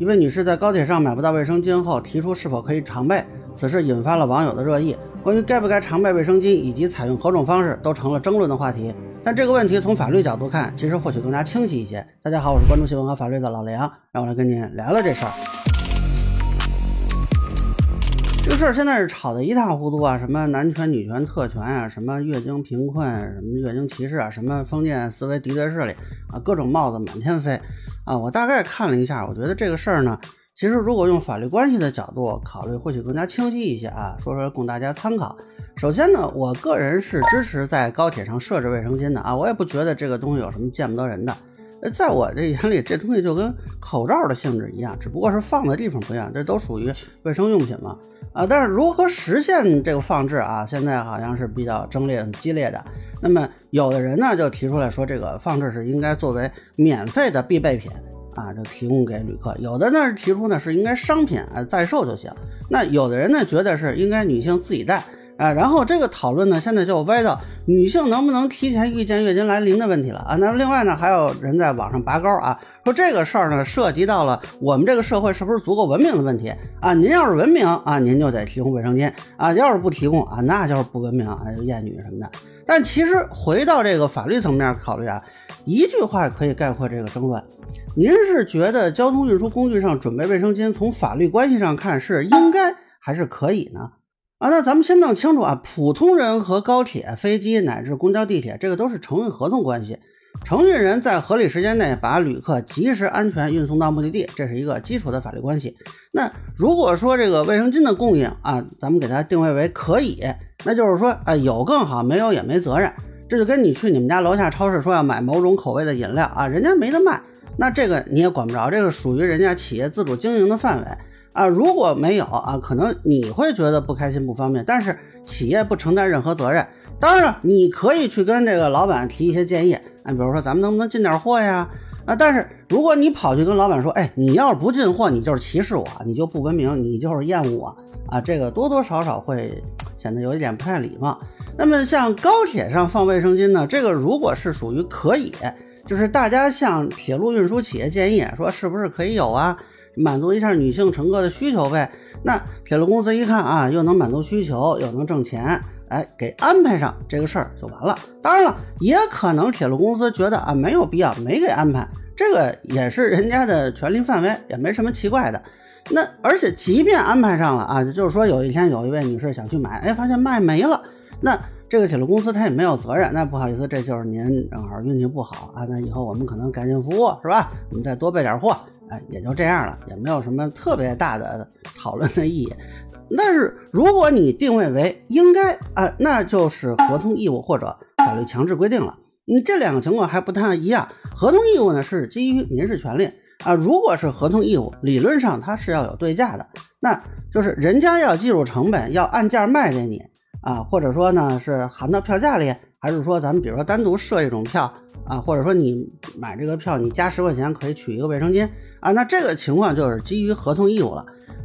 一位女士在高铁上买不到卫生巾后，提出是否可以常备，此事引发了网友的热议。关于该不该常备卫生巾以及采用何种方式，都成了争论的话题。但这个问题从法律角度看，其实或许更加清晰一些。大家好，我是关注新闻和法律的老梁，让我来跟您聊聊这事儿。这事儿现在是吵得一塌糊涂啊，什么男权、女权、特权啊，什么月经贫困，什么月经歧视啊，什么封建思维敌对势力啊，各种帽子满天飞啊！我大概看了一下，我觉得这个事儿呢，其实如果用法律关系的角度考虑，或许更加清晰一些啊，说说供大家参考。首先呢，我个人是支持在高铁上设置卫生巾的啊，我也不觉得这个东西有什么见不得人的。在我这眼里，这东西就跟口罩的性质一样，只不过是放的地方不一样，这都属于卫生用品嘛。啊，但是如何实现这个放置啊，现在好像是比较争论很激烈的。那么有的人呢就提出来说，这个放置是应该作为免费的必备品啊，就提供给旅客；有的呢提出呢是应该商品啊在售就行。那有的人呢觉得是应该女性自己带。啊，然后这个讨论呢，现在就歪到女性能不能提前预见月经来临的问题了啊。那另外呢，还有人在网上拔高啊，说这个事儿呢，涉及到了我们这个社会是不是足够文明的问题啊。您要是文明啊，您就得提供卫生巾啊；要是不提供啊，那就是不文明啊，厌女什么的。但其实回到这个法律层面考虑啊，一句话可以概括这个争论：您是觉得交通运输工具上准备卫生巾，从法律关系上看是应该还是可以呢？啊，那咱们先弄清楚啊，普通人和高铁、飞机乃至公交、地铁，这个都是承运合同关系。承运人在合理时间内把旅客及时、安全运送到目的地，这是一个基础的法律关系。那如果说这个卫生巾的供应啊，咱们给它定位为可以，那就是说啊，有更好，没有也没责任。这就跟你去你们家楼下超市说要买某种口味的饮料啊，人家没得卖，那这个你也管不着，这个属于人家企业自主经营的范围。啊，如果没有啊，可能你会觉得不开心、不方便，但是企业不承担任何责任。当然了，你可以去跟这个老板提一些建议，啊，比如说咱们能不能进点货呀？啊，但是如果你跑去跟老板说，哎，你要是不进货，你就是歧视我，你就不文明，你就是厌恶我啊，这个多多少少会显得有一点不太礼貌。那么像高铁上放卫生巾呢，这个如果是属于可以，就是大家向铁路运输企业建议说，是不是可以有啊？满足一下女性乘客的需求呗。那铁路公司一看啊，又能满足需求，又能挣钱，哎，给安排上这个事儿就完了。当然了，也可能铁路公司觉得啊没有必要，没给安排，这个也是人家的权利范围，也没什么奇怪的。那而且即便安排上了啊，就是说有一天有一位女士想去买，哎，发现卖没了，那这个铁路公司他也没有责任。那不好意思，这就是您正好运气不好啊。那以后我们可能改进服务是吧？我们再多备点货。哎，也就这样了，也没有什么特别大的讨论的意义。但是如果你定位为应该啊，那就是合同义务或者法律强制规定了。你这两个情况还不太一样。合同义务呢是基于民事权利啊，如果是合同义务，理论上它是要有对价的，那就是人家要计入成本，要按价卖给你啊，或者说呢是含到票价里，还是说咱们比如说单独设一种票啊，或者说你买这个票你加十块钱可以取一个卫生巾。啊，那这个情况就是基于合同义务了。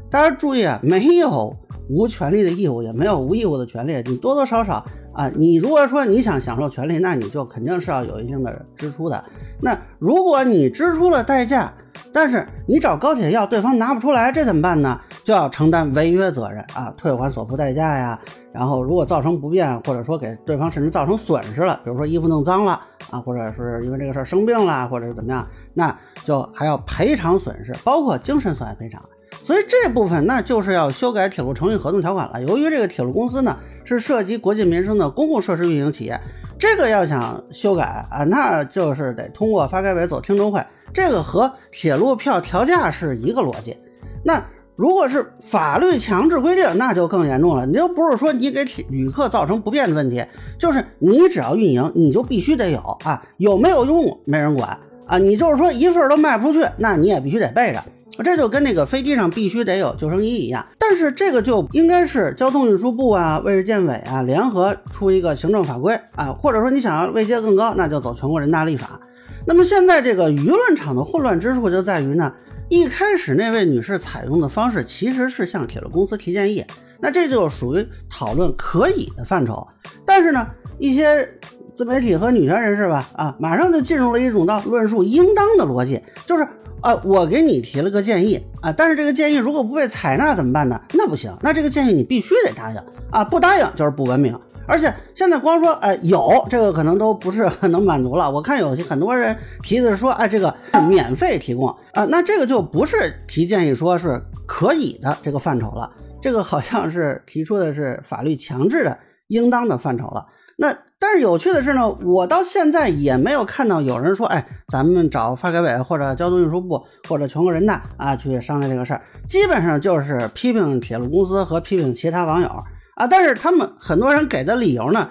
大家注意啊，没有无权利的义务，也没有无义务的权利。你多多少少啊，你如果说你想享受权利，那你就肯定是要有一定的支出的。那如果你支出了代价，但是你找高铁要，对方拿不出来，这怎么办呢？就要承担违约责任啊，退还所付代价呀。然后如果造成不便，或者说给对方甚至造成损失了，比如说衣服弄脏了啊，或者是因为这个事儿生病了，或者是怎么样。那就还要赔偿损失，包括精神损害赔偿。所以这部分那就是要修改铁路承运合同条款了。由于这个铁路公司呢是涉及国计民生的公共设施运营企业，这个要想修改啊，那就是得通过发改委走听证会。这个和铁路票调价是一个逻辑。那如果是法律强制规定，那就更严重了。你又不是说你给铁旅客造成不便的问题，就是你只要运营，你就必须得有啊，有没有用没人管。啊，你就是说一份都卖不出去，那你也必须得备着，这就跟那个飞机上必须得有救生衣一样。但是这个就应该是交通运输部啊、卫健委啊联合出一个行政法规啊，或者说你想要位阶更高，那就走全国人大立法。那么现在这个舆论场的混乱之处就在于呢，一开始那位女士采用的方式其实是向铁路公司提建议，那这就属于讨论可以的范畴。但是呢，一些。自媒体和女权人士吧，啊，马上就进入了一种到论述应当的逻辑，就是啊，我给你提了个建议啊，但是这个建议如果不被采纳怎么办呢？那不行，那这个建议你必须得答应啊，不答应就是不文明。而且现在光说哎有这个可能都不是很能满足了，我看有很多人提的说哎这个免费提供啊，那这个就不是提建议说是可以的这个范畴了，这个好像是提出的是法律强制的应当的范畴了。那但是有趣的是呢，我到现在也没有看到有人说，哎，咱们找发改委或者交通运输部或者全国人大啊去商量这个事儿，基本上就是批评铁路公司和批评其他网友啊。但是他们很多人给的理由呢，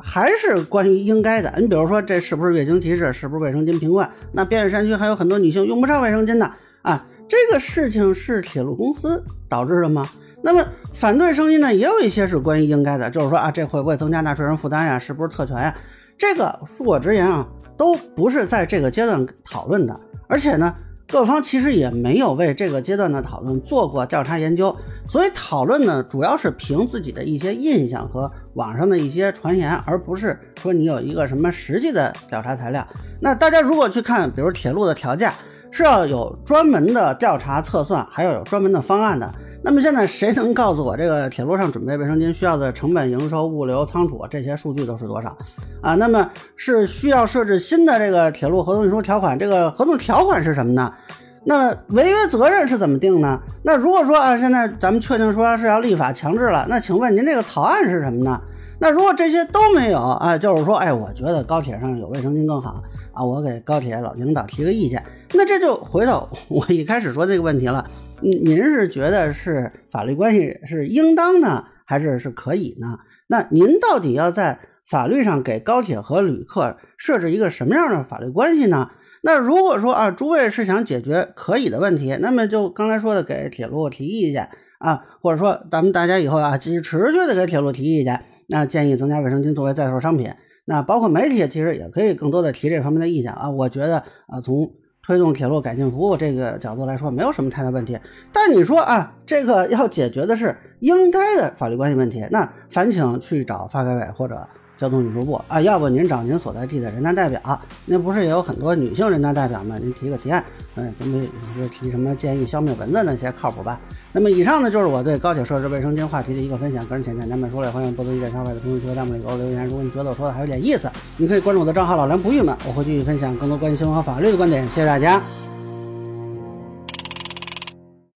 还是关于应该的。你比如说，这是不是月经歧视？是不是卫生巾瓶罐？那边远山区还有很多女性用不上卫生巾的啊。这个事情是铁路公司导致的吗？那么反对声音呢，也有一些是关于应该的，就是说啊，这会不会增加纳税人负担呀？是不是特权呀？这个恕我直言啊，都不是在这个阶段讨论的。而且呢，各方其实也没有为这个阶段的讨论做过调查研究，所以讨论呢，主要是凭自己的一些印象和网上的一些传言，而不是说你有一个什么实际的调查材料。那大家如果去看，比如铁路的调价，是要有专门的调查测算，还要有专门的方案的。那么现在谁能告诉我这个铁路上准备卫生巾需要的成本、营收、物流、仓储这些数据都是多少啊？那么是需要设置新的这个铁路合同运输条款？这个合同条款是什么呢？那违约责任是怎么定呢？那如果说啊，现在咱们确定说是要立法强制了，那请问您这个草案是什么呢？那如果这些都没有啊，就是说，哎，我觉得高铁上有卫生巾更好啊，我给高铁老领导提个意见，那这就回到我一开始说这个问题了。您是觉得是法律关系是应当呢，还是是可以呢？那您到底要在法律上给高铁和旅客设置一个什么样的法律关系呢？那如果说啊，诸位是想解决可以的问题，那么就刚才说的给铁路提意见啊，或者说咱们大家以后啊继续持续的给铁路提意见，那建议增加卫生巾作为在售商品。那包括媒体其实也可以更多的提这方面的意见啊。我觉得啊，从推动铁路改进服务这个角度来说，没有什么太大问题。但你说啊，这个要解决的是应该的法律关系问题，那烦请去找发改委或者。交通运输部啊，要不您找您所在地的人大代表，那不是也有很多女性人大代表吗？您提个提案，嗯，准备是提什么建议消灭蚊子那些靠谱吧？那么以上呢，就是我对高铁设置卫生间话题的一个分享，个人浅见，咱们说了，欢迎多多意见，消费的朋友在弹幕里给我留言。如果你觉得我说的还有点意思，你可以关注我的账号老梁不郁闷，我会继续分享更多关于新闻和法律的观点。谢谢大家。